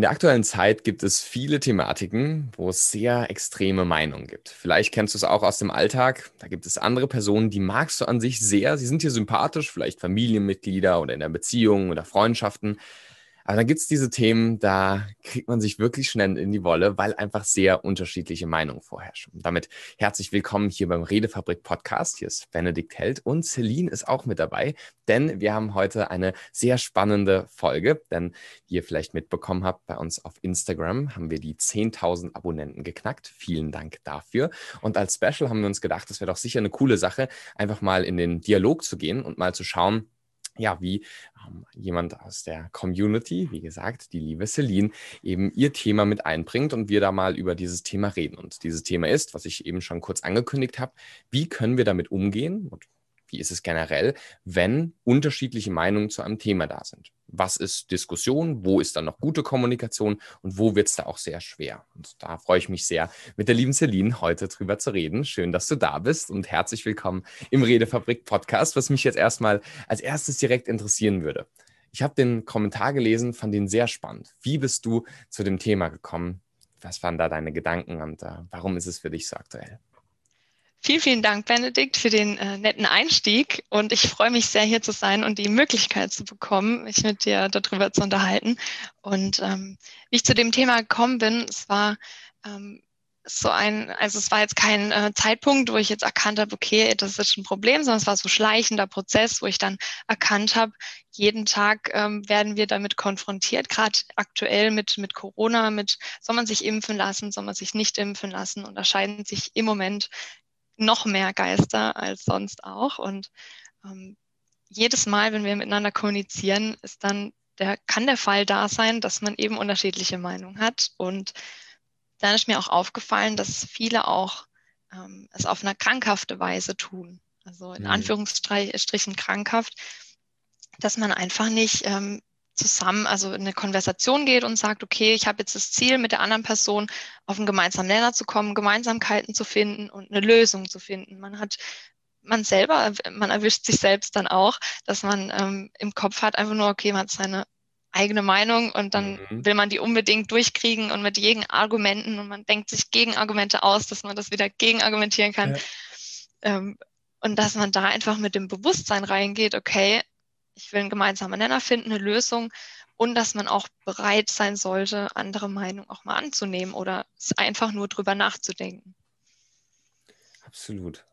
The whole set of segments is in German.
In der aktuellen Zeit gibt es viele Thematiken, wo es sehr extreme Meinungen gibt. Vielleicht kennst du es auch aus dem Alltag. Da gibt es andere Personen, die magst du an sich sehr. Sie sind dir sympathisch, vielleicht Familienmitglieder oder in der Beziehung oder Freundschaften. Aber dann gibt es diese Themen, da kriegt man sich wirklich schnell in die Wolle, weil einfach sehr unterschiedliche Meinungen vorherrschen. Und damit herzlich willkommen hier beim Redefabrik Podcast. Hier ist Benedikt Held und Celine ist auch mit dabei, denn wir haben heute eine sehr spannende Folge. Denn wie ihr vielleicht mitbekommen habt, bei uns auf Instagram haben wir die 10.000 Abonnenten geknackt. Vielen Dank dafür. Und als Special haben wir uns gedacht, das wäre doch sicher eine coole Sache, einfach mal in den Dialog zu gehen und mal zu schauen, ja, wie ähm, jemand aus der Community, wie gesagt, die liebe Celine, eben ihr Thema mit einbringt und wir da mal über dieses Thema reden. Und dieses Thema ist, was ich eben schon kurz angekündigt habe, wie können wir damit umgehen und wie ist es generell, wenn unterschiedliche Meinungen zu einem Thema da sind? Was ist Diskussion? Wo ist dann noch gute Kommunikation? Und wo wird es da auch sehr schwer? Und da freue ich mich sehr, mit der lieben Celine heute drüber zu reden. Schön, dass du da bist und herzlich willkommen im Redefabrik Podcast, was mich jetzt erstmal als erstes direkt interessieren würde. Ich habe den Kommentar gelesen, fand ihn sehr spannend. Wie bist du zu dem Thema gekommen? Was waren da deine Gedanken und uh, warum ist es für dich so aktuell? Vielen, vielen Dank, Benedikt, für den äh, netten Einstieg. Und ich freue mich sehr, hier zu sein und die Möglichkeit zu bekommen, mich mit dir darüber zu unterhalten. Und ähm, wie ich zu dem Thema gekommen bin, es war ähm, so ein, also es war jetzt kein äh, Zeitpunkt, wo ich jetzt erkannt habe, okay, das ist ein Problem, sondern es war so schleichender Prozess, wo ich dann erkannt habe, jeden Tag ähm, werden wir damit konfrontiert, gerade aktuell mit, mit Corona, mit soll man sich impfen lassen, soll man sich nicht impfen lassen, unterscheiden sich im Moment noch mehr Geister als sonst auch. Und ähm, jedes Mal, wenn wir miteinander kommunizieren, ist dann der, kann der Fall da sein, dass man eben unterschiedliche Meinungen hat. Und dann ist mir auch aufgefallen, dass viele auch ähm, es auf eine krankhafte Weise tun. Also in mhm. Anführungsstrichen krankhaft, dass man einfach nicht ähm, zusammen, also in eine Konversation geht und sagt, okay, ich habe jetzt das Ziel, mit der anderen Person auf einen gemeinsamen Nenner zu kommen, Gemeinsamkeiten zu finden und eine Lösung zu finden. Man hat man selber, man erwischt sich selbst dann auch, dass man ähm, im Kopf hat einfach nur, okay, man hat seine eigene Meinung und dann mhm. will man die unbedingt durchkriegen und mit Gegenargumenten und man denkt sich Gegenargumente aus, dass man das wieder gegenargumentieren kann. Ja. Ähm, und dass man da einfach mit dem Bewusstsein reingeht, okay, ich will einen gemeinsamen Nenner finden, eine Lösung und dass man auch bereit sein sollte, andere Meinungen auch mal anzunehmen oder einfach nur drüber nachzudenken. Absolut.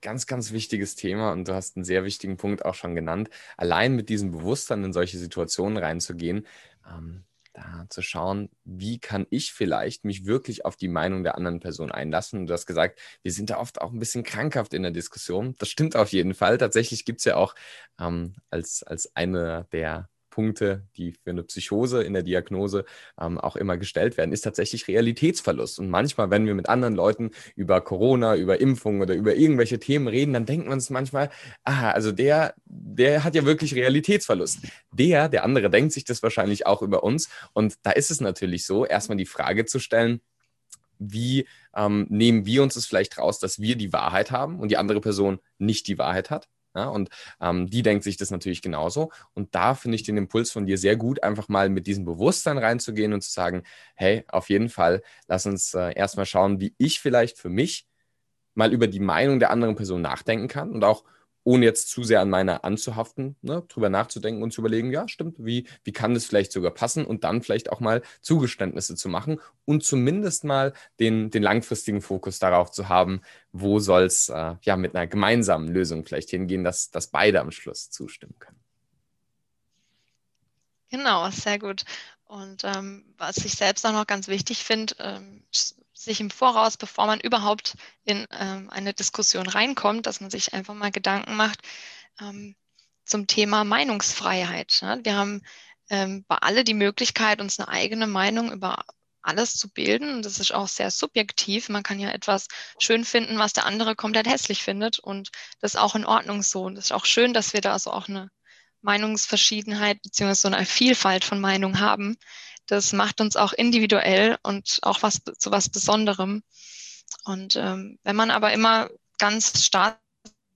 Ganz, ganz wichtiges Thema und du hast einen sehr wichtigen Punkt auch schon genannt. Allein mit diesem Bewusstsein in solche Situationen reinzugehen, ähm, da zu schauen, wie kann ich vielleicht mich wirklich auf die Meinung der anderen Person einlassen. Du hast gesagt, wir sind da oft auch ein bisschen krankhaft in der Diskussion. Das stimmt auf jeden Fall. Tatsächlich gibt es ja auch ähm, als, als eine der Punkte, die für eine Psychose in der Diagnose ähm, auch immer gestellt werden, ist tatsächlich Realitätsverlust. Und manchmal, wenn wir mit anderen Leuten über Corona, über Impfungen oder über irgendwelche Themen reden, dann denken wir uns manchmal, aha, also der, der hat ja wirklich Realitätsverlust. Der, der andere denkt sich das wahrscheinlich auch über uns. Und da ist es natürlich so, erstmal die Frage zu stellen, wie ähm, nehmen wir uns es vielleicht raus, dass wir die Wahrheit haben und die andere Person nicht die Wahrheit hat? Ja, und ähm, die denkt sich das natürlich genauso. Und da finde ich den Impuls von dir sehr gut, einfach mal mit diesem Bewusstsein reinzugehen und zu sagen, hey, auf jeden Fall, lass uns äh, erstmal schauen, wie ich vielleicht für mich mal über die Meinung der anderen Person nachdenken kann und auch ohne jetzt zu sehr an meiner anzuhaften, ne, drüber nachzudenken und zu überlegen, ja, stimmt, wie, wie kann das vielleicht sogar passen und dann vielleicht auch mal Zugeständnisse zu machen und zumindest mal den, den langfristigen Fokus darauf zu haben, wo soll es äh, ja mit einer gemeinsamen Lösung vielleicht hingehen, dass, dass beide am Schluss zustimmen können. Genau, sehr gut. Und ähm, was ich selbst auch noch ganz wichtig finde, ähm, sich im Voraus, bevor man überhaupt in ähm, eine Diskussion reinkommt, dass man sich einfach mal Gedanken macht ähm, zum Thema Meinungsfreiheit. Ne? Wir haben ähm, bei alle die Möglichkeit, uns eine eigene Meinung über alles zu bilden. Das ist auch sehr subjektiv. Man kann ja etwas schön finden, was der andere komplett hässlich findet. Und das ist auch in Ordnung so. Und es ist auch schön, dass wir da also auch eine Meinungsverschiedenheit beziehungsweise so eine Vielfalt von Meinungen haben, das macht uns auch individuell und auch was zu was Besonderem. Und ähm, wenn man aber immer ganz stark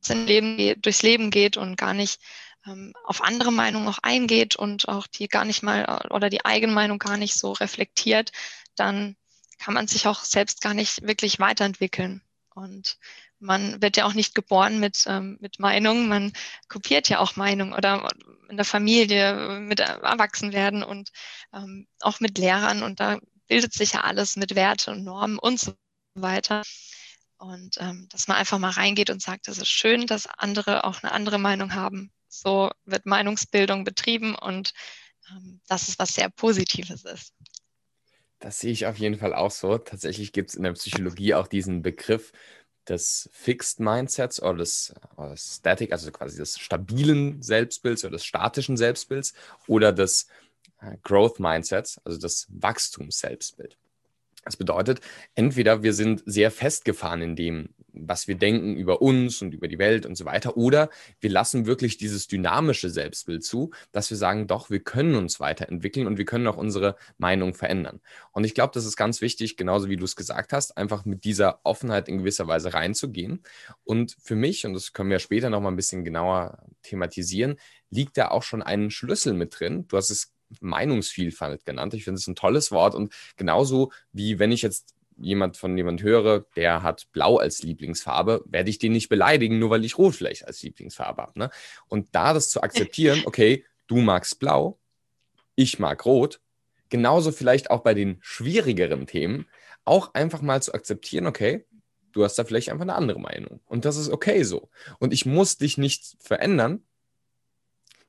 Leben, durchs Leben geht und gar nicht ähm, auf andere Meinungen auch eingeht und auch die gar nicht mal äh, oder die eigene Meinung gar nicht so reflektiert, dann kann man sich auch selbst gar nicht wirklich weiterentwickeln. Und man wird ja auch nicht geboren mit, ähm, mit Meinungen, man kopiert ja auch Meinungen oder in der Familie mit Erwachsenwerden und ähm, auch mit Lehrern und da bildet sich ja alles mit Werte und Normen und so weiter. Und ähm, dass man einfach mal reingeht und sagt, es ist schön, dass andere auch eine andere Meinung haben. So wird Meinungsbildung betrieben und ähm, das ist was sehr Positives ist. Das sehe ich auf jeden Fall auch so. Tatsächlich gibt es in der Psychologie auch diesen Begriff des Fixed Mindsets oder des, oder des Static, also quasi des stabilen Selbstbilds oder des statischen Selbstbilds oder des äh, Growth Mindsets, also des Wachstums-Selbstbild. Das bedeutet, entweder wir sind sehr festgefahren in dem, was wir denken über uns und über die Welt und so weiter, oder wir lassen wirklich dieses dynamische Selbstbild zu, dass wir sagen, doch, wir können uns weiterentwickeln und wir können auch unsere Meinung verändern. Und ich glaube, das ist ganz wichtig, genauso wie du es gesagt hast, einfach mit dieser Offenheit in gewisser Weise reinzugehen. Und für mich, und das können wir später noch mal ein bisschen genauer thematisieren, liegt da auch schon ein Schlüssel mit drin. Du hast es Meinungsvielfalt genannt. Ich finde es ein tolles Wort und genauso wie wenn ich jetzt jemand von jemand höre, der hat Blau als Lieblingsfarbe, werde ich den nicht beleidigen, nur weil ich Rot vielleicht als Lieblingsfarbe habe. Ne? Und da das zu akzeptieren, okay, du magst Blau, ich mag Rot, genauso vielleicht auch bei den schwierigeren Themen, auch einfach mal zu akzeptieren, okay, du hast da vielleicht einfach eine andere Meinung. Und das ist okay so. Und ich muss dich nicht verändern,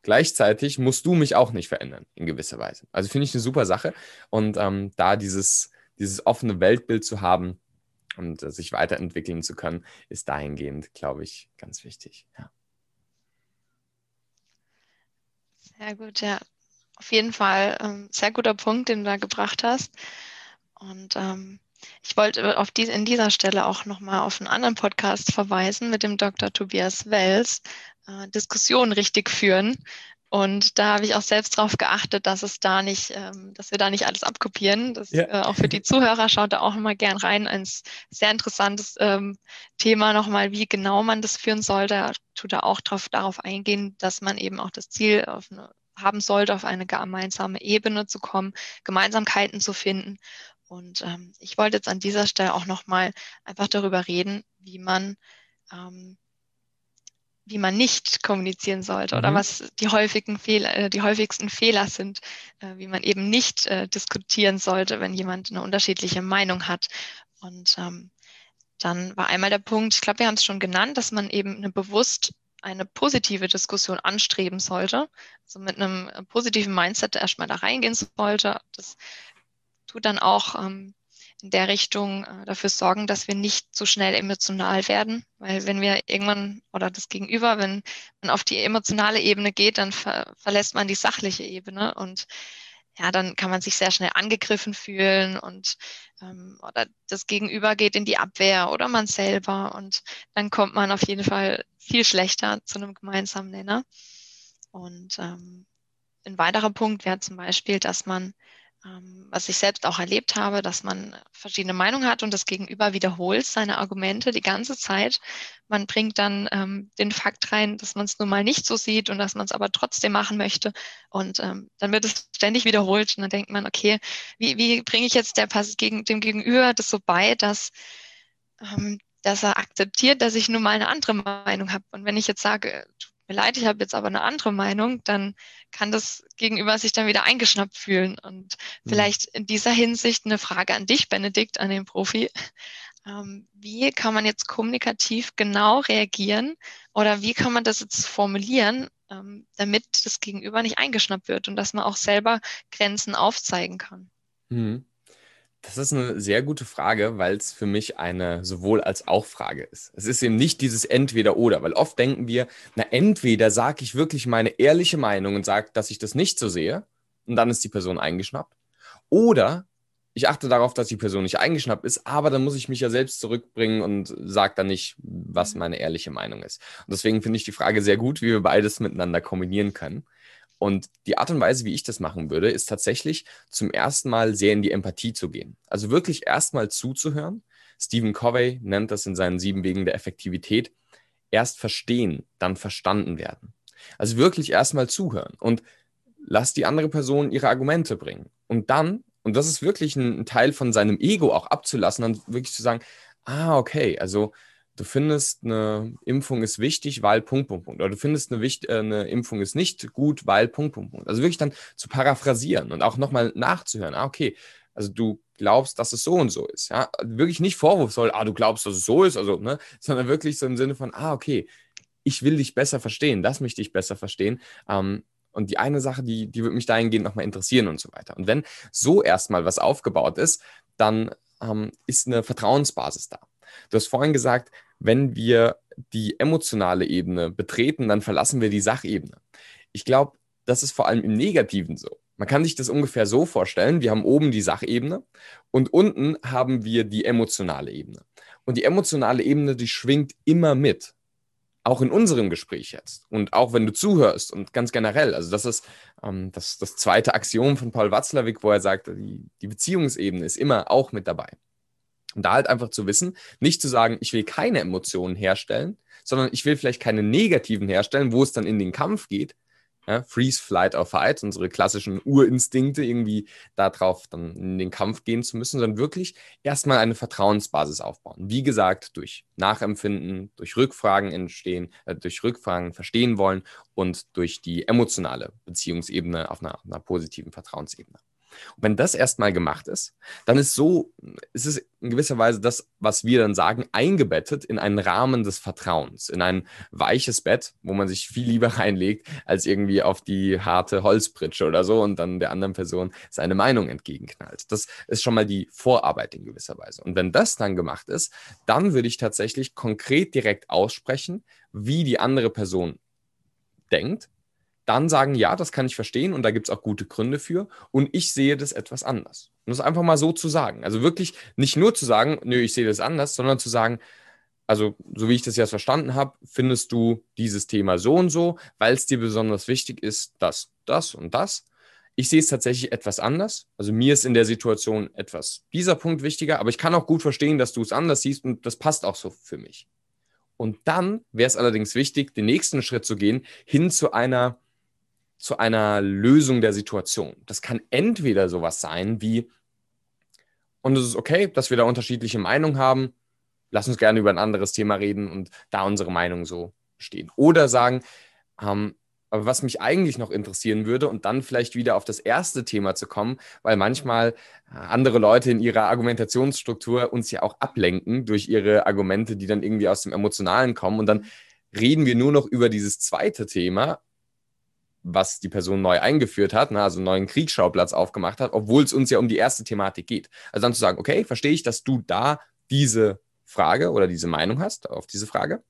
Gleichzeitig musst du mich auch nicht verändern, in gewisser Weise. Also finde ich eine super Sache. Und ähm, da dieses, dieses offene Weltbild zu haben und äh, sich weiterentwickeln zu können, ist dahingehend, glaube ich, ganz wichtig. Ja. Sehr gut, ja. Auf jeden Fall ähm, sehr guter Punkt, den du da gebracht hast. Und ähm, ich wollte auf die, in dieser Stelle auch nochmal auf einen anderen Podcast verweisen mit dem Dr. Tobias Wells, äh, Diskussionen richtig führen. Und da habe ich auch selbst darauf geachtet, dass es da nicht, ähm, dass wir da nicht alles abkopieren. Das, ja. äh, auch für die Zuhörer schaut da auch immer gern rein. Ein sehr interessantes ähm, Thema nochmal, wie genau man das führen sollte. Tut da auch drauf, darauf eingehen, dass man eben auch das Ziel eine, haben sollte, auf eine gemeinsame Ebene zu kommen, Gemeinsamkeiten zu finden. Und ähm, ich wollte jetzt an dieser Stelle auch nochmal einfach darüber reden, wie man ähm, wie man nicht kommunizieren sollte mhm. oder was die häufigen Fehler, äh, die häufigsten Fehler sind, äh, wie man eben nicht äh, diskutieren sollte, wenn jemand eine unterschiedliche Meinung hat. Und ähm, dann war einmal der Punkt, ich glaube, wir haben es schon genannt, dass man eben eine bewusst eine positive Diskussion anstreben sollte, also mit einem positiven Mindset erstmal da reingehen sollte. Das tut dann auch ähm, in der Richtung äh, dafür sorgen, dass wir nicht so schnell emotional werden. Weil wenn wir irgendwann oder das Gegenüber, wenn man auf die emotionale Ebene geht, dann ver verlässt man die sachliche Ebene und ja, dann kann man sich sehr schnell angegriffen fühlen und ähm, oder das Gegenüber geht in die Abwehr oder man selber und dann kommt man auf jeden Fall viel schlechter zu einem gemeinsamen Nenner. Und ähm, ein weiterer Punkt wäre zum Beispiel, dass man was ich selbst auch erlebt habe, dass man verschiedene Meinungen hat und das Gegenüber wiederholt seine Argumente die ganze Zeit. Man bringt dann ähm, den Fakt rein, dass man es nun mal nicht so sieht und dass man es aber trotzdem machen möchte. Und ähm, dann wird es ständig wiederholt und dann denkt man, okay, wie, wie bringe ich jetzt der, gegen, dem Gegenüber das so bei, dass, ähm, dass er akzeptiert, dass ich nun mal eine andere Meinung habe. Und wenn ich jetzt sage, mir leid, ich habe jetzt aber eine andere Meinung, dann kann das Gegenüber sich dann wieder eingeschnappt fühlen. Und mhm. vielleicht in dieser Hinsicht eine Frage an dich, Benedikt, an den Profi. Ähm, wie kann man jetzt kommunikativ genau reagieren oder wie kann man das jetzt formulieren, ähm, damit das Gegenüber nicht eingeschnappt wird und dass man auch selber Grenzen aufzeigen kann? Mhm. Das ist eine sehr gute Frage, weil es für mich eine sowohl als auch Frage ist. Es ist eben nicht dieses Entweder-Oder, weil oft denken wir, na, entweder sage ich wirklich meine ehrliche Meinung und sage, dass ich das nicht so sehe, und dann ist die Person eingeschnappt. Oder ich achte darauf, dass die Person nicht eingeschnappt ist, aber dann muss ich mich ja selbst zurückbringen und sage dann nicht, was meine ehrliche Meinung ist. Und deswegen finde ich die Frage sehr gut, wie wir beides miteinander kombinieren können. Und die Art und Weise, wie ich das machen würde, ist tatsächlich zum ersten Mal sehr in die Empathie zu gehen. Also wirklich erstmal zuzuhören. Stephen Covey nennt das in seinen sieben Wegen der Effektivität. Erst verstehen, dann verstanden werden. Also wirklich erstmal zuhören und lass die andere Person ihre Argumente bringen. Und dann, und das ist wirklich ein, Teil von seinem Ego auch abzulassen, dann wirklich zu sagen, ah, okay, also du findest, eine Impfung ist wichtig, weil Punkt, Punkt, Punkt. Oder du findest, eine, Wicht, äh, eine Impfung ist nicht gut, weil Punkt, Punkt, Punkt. Also wirklich dann zu paraphrasieren und auch nochmal nachzuhören. Ah, okay, also du glaubst, dass es so und so ist. Ja? Wirklich nicht vorwurfsvoll, ah, du glaubst, dass es so ist, also, ne? sondern wirklich so im Sinne von, ah, okay, ich will dich besser verstehen, lass mich dich besser verstehen. Ähm, und die eine Sache, die, die würde mich dahingehend nochmal interessieren und so weiter. Und wenn so erstmal was aufgebaut ist, dann ähm, ist eine Vertrauensbasis da. Du hast vorhin gesagt, wenn wir die emotionale Ebene betreten, dann verlassen wir die Sachebene. Ich glaube, das ist vor allem im Negativen so. Man kann sich das ungefähr so vorstellen, wir haben oben die Sachebene und unten haben wir die emotionale Ebene. Und die emotionale Ebene, die schwingt immer mit. Auch in unserem Gespräch jetzt. Und auch wenn du zuhörst und ganz generell. Also das ist ähm, das, das zweite Axiom von Paul Watzlawick, wo er sagt, die, die Beziehungsebene ist immer auch mit dabei. Und da halt einfach zu wissen, nicht zu sagen, ich will keine Emotionen herstellen, sondern ich will vielleicht keine negativen herstellen, wo es dann in den Kampf geht. Ja, Freeze, Flight or Fight, unsere klassischen Urinstinkte, irgendwie darauf dann in den Kampf gehen zu müssen, sondern wirklich erstmal eine Vertrauensbasis aufbauen. Wie gesagt, durch Nachempfinden, durch Rückfragen entstehen, äh, durch Rückfragen verstehen wollen und durch die emotionale Beziehungsebene auf einer, einer positiven Vertrauensebene. Und wenn das erstmal gemacht ist, dann ist so, ist es in gewisser Weise das, was wir dann sagen, eingebettet in einen Rahmen des Vertrauens, in ein weiches Bett, wo man sich viel lieber reinlegt, als irgendwie auf die harte Holzpritsche oder so und dann der anderen Person seine Meinung entgegenknallt. Das ist schon mal die Vorarbeit in gewisser Weise. Und wenn das dann gemacht ist, dann würde ich tatsächlich konkret direkt aussprechen, wie die andere Person denkt, dann sagen, ja, das kann ich verstehen und da gibt es auch gute Gründe für und ich sehe das etwas anders. Und das einfach mal so zu sagen. Also wirklich nicht nur zu sagen, nö, ich sehe das anders, sondern zu sagen, also so wie ich das jetzt verstanden habe, findest du dieses Thema so und so, weil es dir besonders wichtig ist, dass das und das. Ich sehe es tatsächlich etwas anders. Also mir ist in der Situation etwas dieser Punkt wichtiger, aber ich kann auch gut verstehen, dass du es anders siehst und das passt auch so für mich. Und dann wäre es allerdings wichtig, den nächsten Schritt zu gehen, hin zu einer zu einer Lösung der Situation. Das kann entweder sowas sein wie, und es ist okay, dass wir da unterschiedliche Meinungen haben, lass uns gerne über ein anderes Thema reden und da unsere Meinung so stehen. Oder sagen, ähm, aber was mich eigentlich noch interessieren würde und dann vielleicht wieder auf das erste Thema zu kommen, weil manchmal äh, andere Leute in ihrer Argumentationsstruktur uns ja auch ablenken durch ihre Argumente, die dann irgendwie aus dem Emotionalen kommen und dann reden wir nur noch über dieses zweite Thema was die Person neu eingeführt hat, ne, also einen neuen Kriegsschauplatz aufgemacht hat, obwohl es uns ja um die erste Thematik geht. Also dann zu sagen, okay, verstehe ich, dass du da diese Frage oder diese Meinung hast auf diese Frage.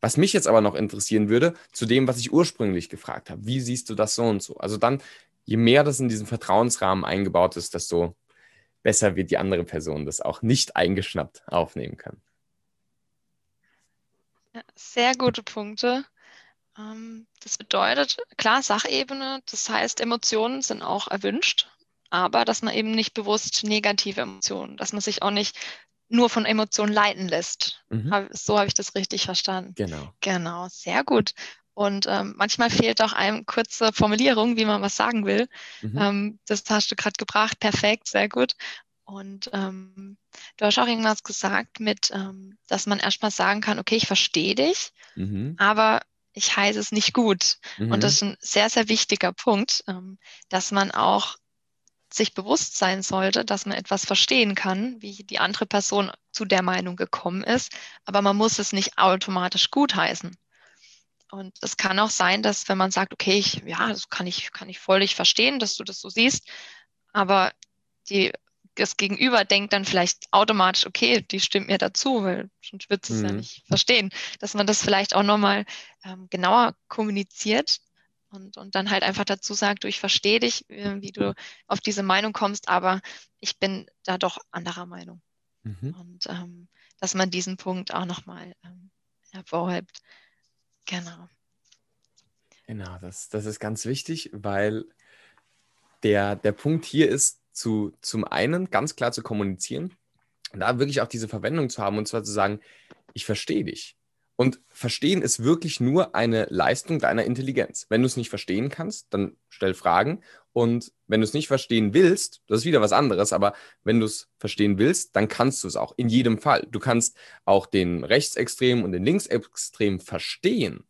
Was mich jetzt aber noch interessieren würde, zu dem, was ich ursprünglich gefragt habe, wie siehst du das so und so? Also dann, je mehr das in diesem Vertrauensrahmen eingebaut ist, desto besser wird die andere Person das auch nicht eingeschnappt aufnehmen können. Sehr gute Punkte. Ähm, das bedeutet, klar, Sachebene, das heißt, Emotionen sind auch erwünscht, aber dass man eben nicht bewusst negative Emotionen, dass man sich auch nicht nur von Emotionen leiten lässt. Mhm. So habe ich das richtig verstanden. Genau. Genau, sehr gut. Und ähm, manchmal fehlt auch eine kurze Formulierung, wie man was sagen will. Mhm. Ähm, das hast du gerade gebracht. Perfekt, sehr gut. Und ähm, du hast auch irgendwas gesagt mit, ähm, dass man erstmal sagen kann, okay, ich verstehe dich, mhm. aber ich heiße es nicht gut. Mhm. Und das ist ein sehr, sehr wichtiger Punkt, ähm, dass man auch sich bewusst sein sollte, dass man etwas verstehen kann, wie die andere Person zu der Meinung gekommen ist, aber man muss es nicht automatisch gutheißen. Und es kann auch sein, dass wenn man sagt, okay, ich, ja, das kann ich, kann ich völlig verstehen, dass du das so siehst, aber die das Gegenüber denkt dann vielleicht automatisch, okay, die stimmt mir dazu, weil sonst wird es mhm. ja nicht verstehen. Dass man das vielleicht auch nochmal ähm, genauer kommuniziert und, und dann halt einfach dazu sagt, du, ich verstehe dich, äh, wie du auf diese Meinung kommst, aber ich bin da doch anderer Meinung. Mhm. Und ähm, dass man diesen Punkt auch nochmal ähm, hervorhebt. Genau. Genau, das, das ist ganz wichtig, weil der, der Punkt hier ist, zu, zum einen ganz klar zu kommunizieren und da wirklich auch diese Verwendung zu haben und zwar zu sagen, ich verstehe dich. Und verstehen ist wirklich nur eine Leistung deiner Intelligenz. Wenn du es nicht verstehen kannst, dann stell Fragen. Und wenn du es nicht verstehen willst, das ist wieder was anderes, aber wenn du es verstehen willst, dann kannst du es auch in jedem Fall. Du kannst auch den Rechtsextremen und den Linksextremen verstehen.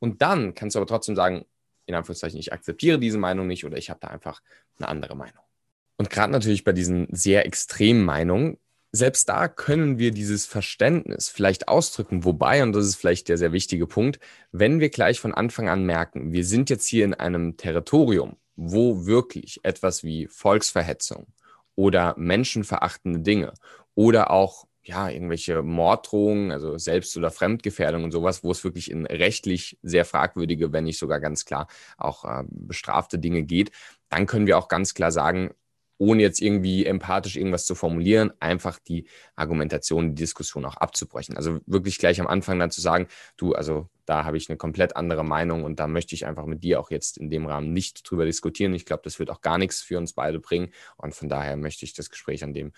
Und dann kannst du aber trotzdem sagen, in Anführungszeichen, ich akzeptiere diese Meinung nicht oder ich habe da einfach eine andere Meinung. Und gerade natürlich bei diesen sehr extremen Meinungen selbst da können wir dieses Verständnis vielleicht ausdrücken. Wobei, und das ist vielleicht der sehr wichtige Punkt, wenn wir gleich von Anfang an merken, wir sind jetzt hier in einem Territorium, wo wirklich etwas wie Volksverhetzung oder menschenverachtende Dinge oder auch ja, irgendwelche Morddrohungen, also Selbst- oder Fremdgefährdung und sowas, wo es wirklich in rechtlich sehr fragwürdige, wenn nicht sogar ganz klar auch äh, bestrafte Dinge geht, dann können wir auch ganz klar sagen, ohne jetzt irgendwie empathisch irgendwas zu formulieren, einfach die Argumentation, die Diskussion auch abzubrechen. Also wirklich gleich am Anfang dann zu sagen, du, also da habe ich eine komplett andere Meinung und da möchte ich einfach mit dir auch jetzt in dem Rahmen nicht drüber diskutieren. Ich glaube, das wird auch gar nichts für uns beide bringen und von daher möchte ich das Gespräch an dem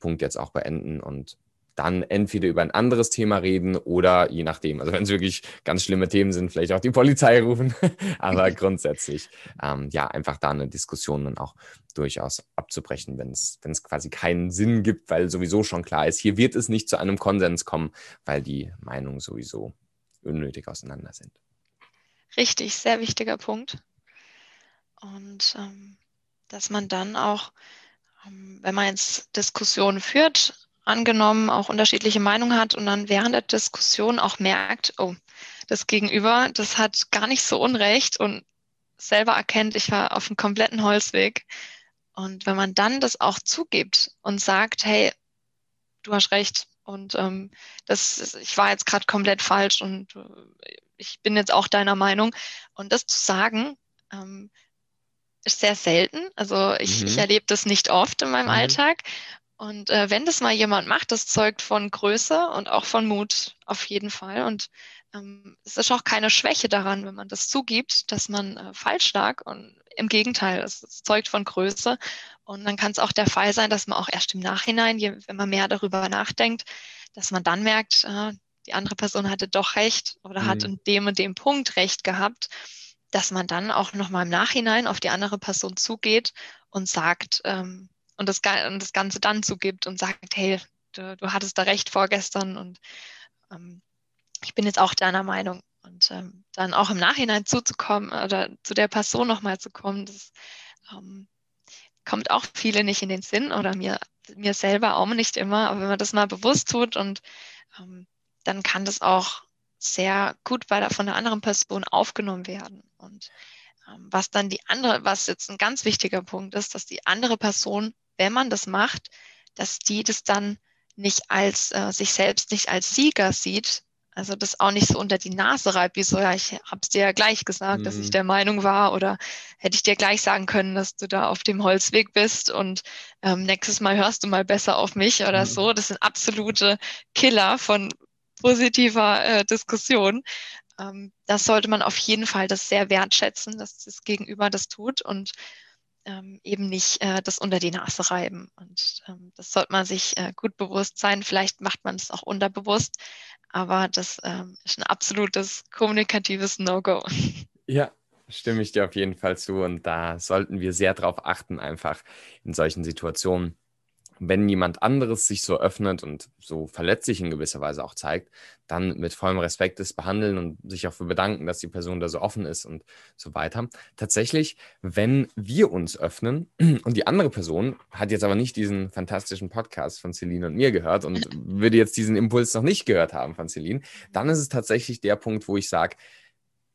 Punkt jetzt auch beenden und dann entweder über ein anderes Thema reden oder je nachdem. Also wenn es wirklich ganz schlimme Themen sind, vielleicht auch die Polizei rufen. Aber grundsätzlich, ähm, ja, einfach da eine Diskussion dann auch durchaus abzubrechen, wenn es quasi keinen Sinn gibt, weil sowieso schon klar ist, hier wird es nicht zu einem Konsens kommen, weil die Meinungen sowieso unnötig auseinander sind. Richtig, sehr wichtiger Punkt. Und ähm, dass man dann auch, ähm, wenn man jetzt Diskussionen führt, angenommen auch unterschiedliche Meinungen hat und dann während der Diskussion auch merkt, oh, das Gegenüber, das hat gar nicht so Unrecht und selber erkennt, ich war auf einem kompletten Holzweg. Und wenn man dann das auch zugibt und sagt, hey, du hast recht und ähm, das, ich war jetzt gerade komplett falsch und äh, ich bin jetzt auch deiner Meinung. Und das zu sagen, ähm, ist sehr selten. Also ich, mhm. ich erlebe das nicht oft in meinem mhm. Alltag. Und äh, wenn das mal jemand macht, das zeugt von Größe und auch von Mut auf jeden Fall. Und ähm, es ist auch keine Schwäche daran, wenn man das zugibt, dass man äh, falsch lag. Und im Gegenteil, es, es zeugt von Größe. Und dann kann es auch der Fall sein, dass man auch erst im Nachhinein, je, wenn man mehr darüber nachdenkt, dass man dann merkt, äh, die andere Person hatte doch recht oder mhm. hat in dem und dem Punkt recht gehabt, dass man dann auch nochmal im Nachhinein auf die andere Person zugeht und sagt, ähm, und das, und das Ganze dann zugibt und sagt, hey, du, du hattest da recht vorgestern und ähm, ich bin jetzt auch deiner Meinung. Und ähm, dann auch im Nachhinein zuzukommen oder zu der Person nochmal zu kommen, das ähm, kommt auch viele nicht in den Sinn oder mir, mir selber auch nicht immer. Aber wenn man das mal bewusst tut und ähm, dann kann das auch sehr gut bei der, von der anderen Person aufgenommen werden. Und ähm, was dann die andere, was jetzt ein ganz wichtiger Punkt ist, dass die andere Person wenn man das macht, dass die das dann nicht als äh, sich selbst nicht als Sieger sieht, also das auch nicht so unter die Nase reibt, wie so, ja, ich hab's dir ja gleich gesagt, mhm. dass ich mhm. der Meinung war oder hätte ich dir gleich sagen können, dass du da auf dem Holzweg bist und ähm, nächstes Mal hörst du mal besser auf mich oder mhm. so. Das sind absolute Killer von positiver äh, Diskussion. Ähm, das sollte man auf jeden Fall das sehr wertschätzen, dass das Gegenüber das tut und ähm, eben nicht äh, das unter die Nase reiben. Und ähm, das sollte man sich äh, gut bewusst sein. Vielleicht macht man es auch unterbewusst, aber das ähm, ist ein absolutes kommunikatives No-Go. Ja, stimme ich dir auf jeden Fall zu. Und da sollten wir sehr darauf achten, einfach in solchen Situationen wenn jemand anderes sich so öffnet und so verletzlich in gewisser Weise auch zeigt, dann mit vollem Respekt es behandeln und sich auch für bedanken, dass die Person da so offen ist und so weiter. Tatsächlich, wenn wir uns öffnen und die andere Person hat jetzt aber nicht diesen fantastischen Podcast von Celine und mir gehört und würde jetzt diesen Impuls noch nicht gehört haben von Celine, dann ist es tatsächlich der Punkt, wo ich sage,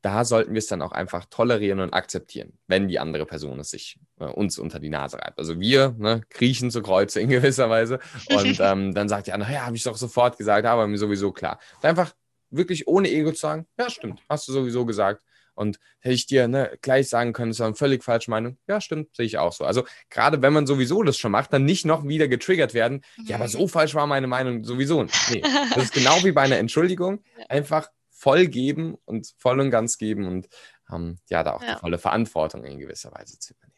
da sollten wir es dann auch einfach tolerieren und akzeptieren, wenn die andere Person es sich äh, uns unter die Nase reibt. Also wir ne, kriechen zu Kreuze in gewisser Weise und ähm, dann sagt die andere, ja, habe ich doch sofort gesagt, aber mir sowieso klar. Und einfach wirklich ohne Ego zu sagen, ja, stimmt, hast du sowieso gesagt. Und hätte ich dir ne, gleich sagen können, das war eine völlig falsche Meinung. Ja, stimmt, sehe ich auch so. Also gerade wenn man sowieso das schon macht, dann nicht noch wieder getriggert werden. Mhm. Ja, aber so mhm. falsch war meine Meinung sowieso. Nee, das ist genau wie bei einer Entschuldigung. Einfach voll geben und voll und ganz geben und ähm, ja, da auch ja. die volle Verantwortung in gewisser Weise zu übernehmen.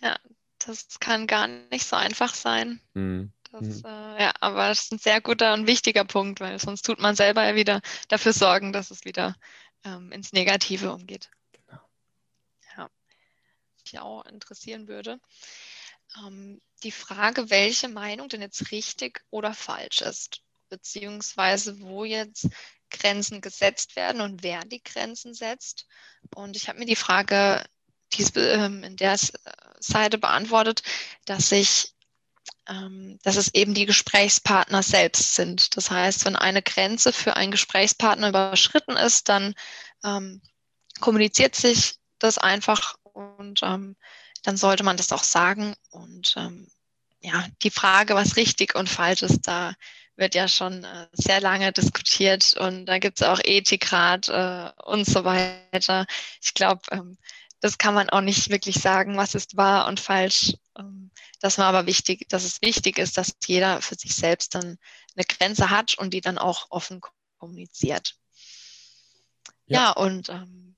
Ja, das kann gar nicht so einfach sein. Mhm. Das, mhm. äh, ja, aber das ist ein sehr guter und wichtiger Punkt, weil sonst tut man selber ja wieder dafür sorgen, dass es wieder ähm, ins Negative umgeht. Genau. Ja. Mich auch interessieren würde. Ähm, die Frage, welche Meinung denn jetzt richtig oder falsch ist, beziehungsweise wo jetzt Grenzen gesetzt werden und wer die Grenzen setzt. Und ich habe mir die Frage dies, ähm, in der Seite beantwortet, dass ich ähm, dass es eben die Gesprächspartner selbst sind. Das heißt, wenn eine Grenze für einen Gesprächspartner überschritten ist, dann ähm, kommuniziert sich das einfach und ähm, dann sollte man das auch sagen. Und ähm, ja, die Frage, was richtig und falsch ist, da wird ja schon äh, sehr lange diskutiert und da gibt es auch Ethikrat äh, und so weiter. Ich glaube, ähm, das kann man auch nicht wirklich sagen, was ist wahr und falsch. Ähm, dass man aber wichtig, dass es wichtig ist, dass jeder für sich selbst dann eine Grenze hat und die dann auch offen kommuniziert. Ja, ja und ähm,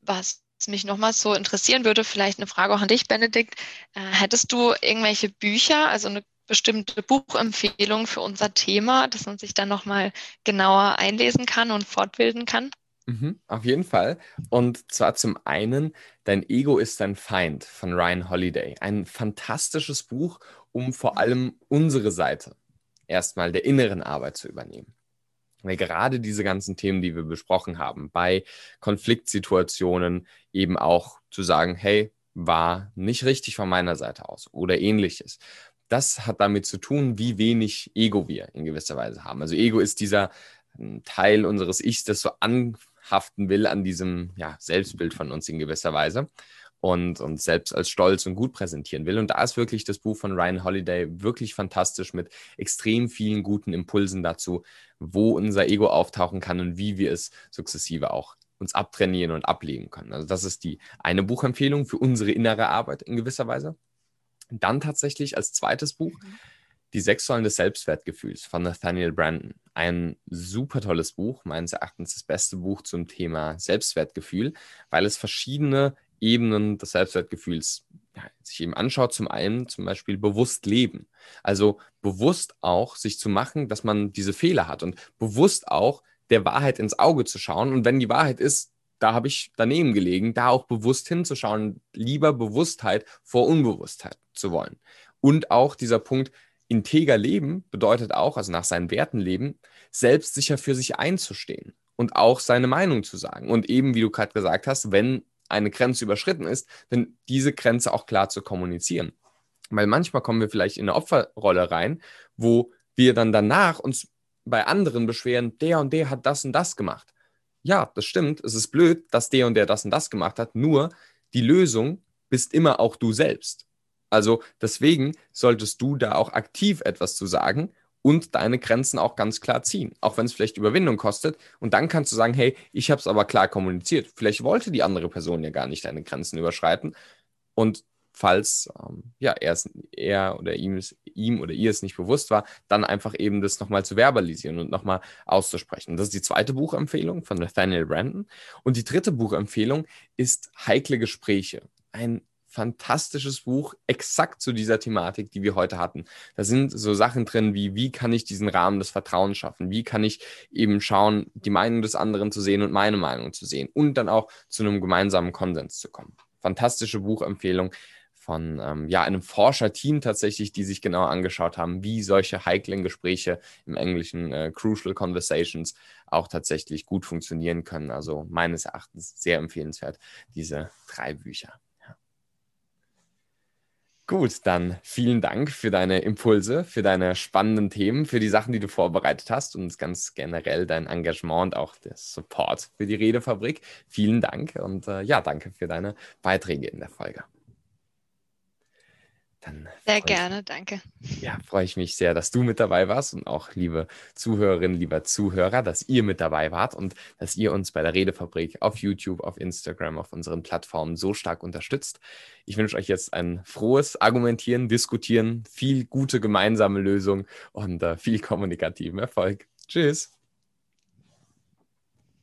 was mich nochmal so interessieren würde, vielleicht eine Frage auch an dich, Benedikt. Äh, hättest du irgendwelche Bücher, also eine bestimmte Buchempfehlung für unser Thema, dass man sich dann nochmal genauer einlesen kann und fortbilden kann? Mhm, auf jeden Fall. Und zwar zum einen Dein Ego ist dein Feind von Ryan Holiday. Ein fantastisches Buch, um vor allem unsere Seite erstmal der inneren Arbeit zu übernehmen. Weil gerade diese ganzen Themen, die wir besprochen haben, bei Konfliktsituationen eben auch zu sagen, hey, war nicht richtig von meiner Seite aus oder ähnliches. Das hat damit zu tun, wie wenig Ego wir in gewisser Weise haben. Also Ego ist dieser hm, Teil unseres Ichs, das so an, haften will an diesem ja, Selbstbild von uns in gewisser Weise und uns selbst als stolz und gut präsentieren will. Und da ist wirklich das Buch von Ryan Holiday wirklich fantastisch mit extrem vielen guten Impulsen dazu, wo unser Ego auftauchen kann und wie wir es sukzessive auch uns abtrainieren und ablegen können. Also das ist die eine Buchempfehlung für unsere innere Arbeit in gewisser Weise. Dann tatsächlich als zweites Buch mhm. Die sechs Säulen des Selbstwertgefühls von Nathaniel Brandon. Ein super tolles Buch, meines Erachtens das beste Buch zum Thema Selbstwertgefühl, weil es verschiedene Ebenen des Selbstwertgefühls ja, sich eben anschaut. Zum einen zum Beispiel bewusst leben. Also bewusst auch sich zu machen, dass man diese Fehler hat und bewusst auch der Wahrheit ins Auge zu schauen. Und wenn die Wahrheit ist, da habe ich daneben gelegen, da auch bewusst hinzuschauen, lieber Bewusstheit vor Unbewusstheit zu wollen. Und auch dieser Punkt, integer leben bedeutet auch, also nach seinen Werten leben, selbstsicher für sich einzustehen und auch seine Meinung zu sagen. Und eben, wie du gerade gesagt hast, wenn eine Grenze überschritten ist, dann diese Grenze auch klar zu kommunizieren. Weil manchmal kommen wir vielleicht in eine Opferrolle rein, wo wir dann danach uns bei anderen beschweren, der und der hat das und das gemacht. Ja, das stimmt. Es ist blöd, dass der und der das und das gemacht hat. Nur die Lösung bist immer auch du selbst. Also deswegen solltest du da auch aktiv etwas zu sagen und deine Grenzen auch ganz klar ziehen, auch wenn es vielleicht Überwindung kostet. Und dann kannst du sagen, hey, ich habe es aber klar kommuniziert. Vielleicht wollte die andere Person ja gar nicht deine Grenzen überschreiten. Und falls ähm, ja, er, er oder ihm, ihm oder ihr es nicht bewusst war, dann einfach eben das nochmal zu verbalisieren und nochmal auszusprechen. Das ist die zweite Buchempfehlung von Nathaniel Brandon. Und die dritte Buchempfehlung ist Heikle Gespräche. Ein fantastisches Buch, exakt zu dieser Thematik, die wir heute hatten. Da sind so Sachen drin wie, wie kann ich diesen Rahmen des Vertrauens schaffen? Wie kann ich eben schauen, die Meinung des anderen zu sehen und meine Meinung zu sehen und dann auch zu einem gemeinsamen Konsens zu kommen. Fantastische Buchempfehlung von ähm, ja, einem Forscherteam tatsächlich, die sich genau angeschaut haben, wie solche heiklen Gespräche im Englischen äh, Crucial Conversations auch tatsächlich gut funktionieren können. Also meines Erachtens sehr empfehlenswert, diese drei Bücher. Gut, dann vielen Dank für deine Impulse, für deine spannenden Themen, für die Sachen, die du vorbereitet hast und ganz generell dein Engagement und auch der Support für die Redefabrik. Vielen Dank und äh, ja, danke für deine Beiträge in der Folge. Dann sehr gerne, danke. Ja, freue ich mich sehr, dass du mit dabei warst und auch liebe Zuhörerinnen, lieber Zuhörer, dass ihr mit dabei wart und dass ihr uns bei der Redefabrik auf YouTube, auf Instagram, auf unseren Plattformen so stark unterstützt. Ich wünsche euch jetzt ein frohes Argumentieren, Diskutieren, viel gute gemeinsame Lösung und äh, viel kommunikativen Erfolg. Tschüss.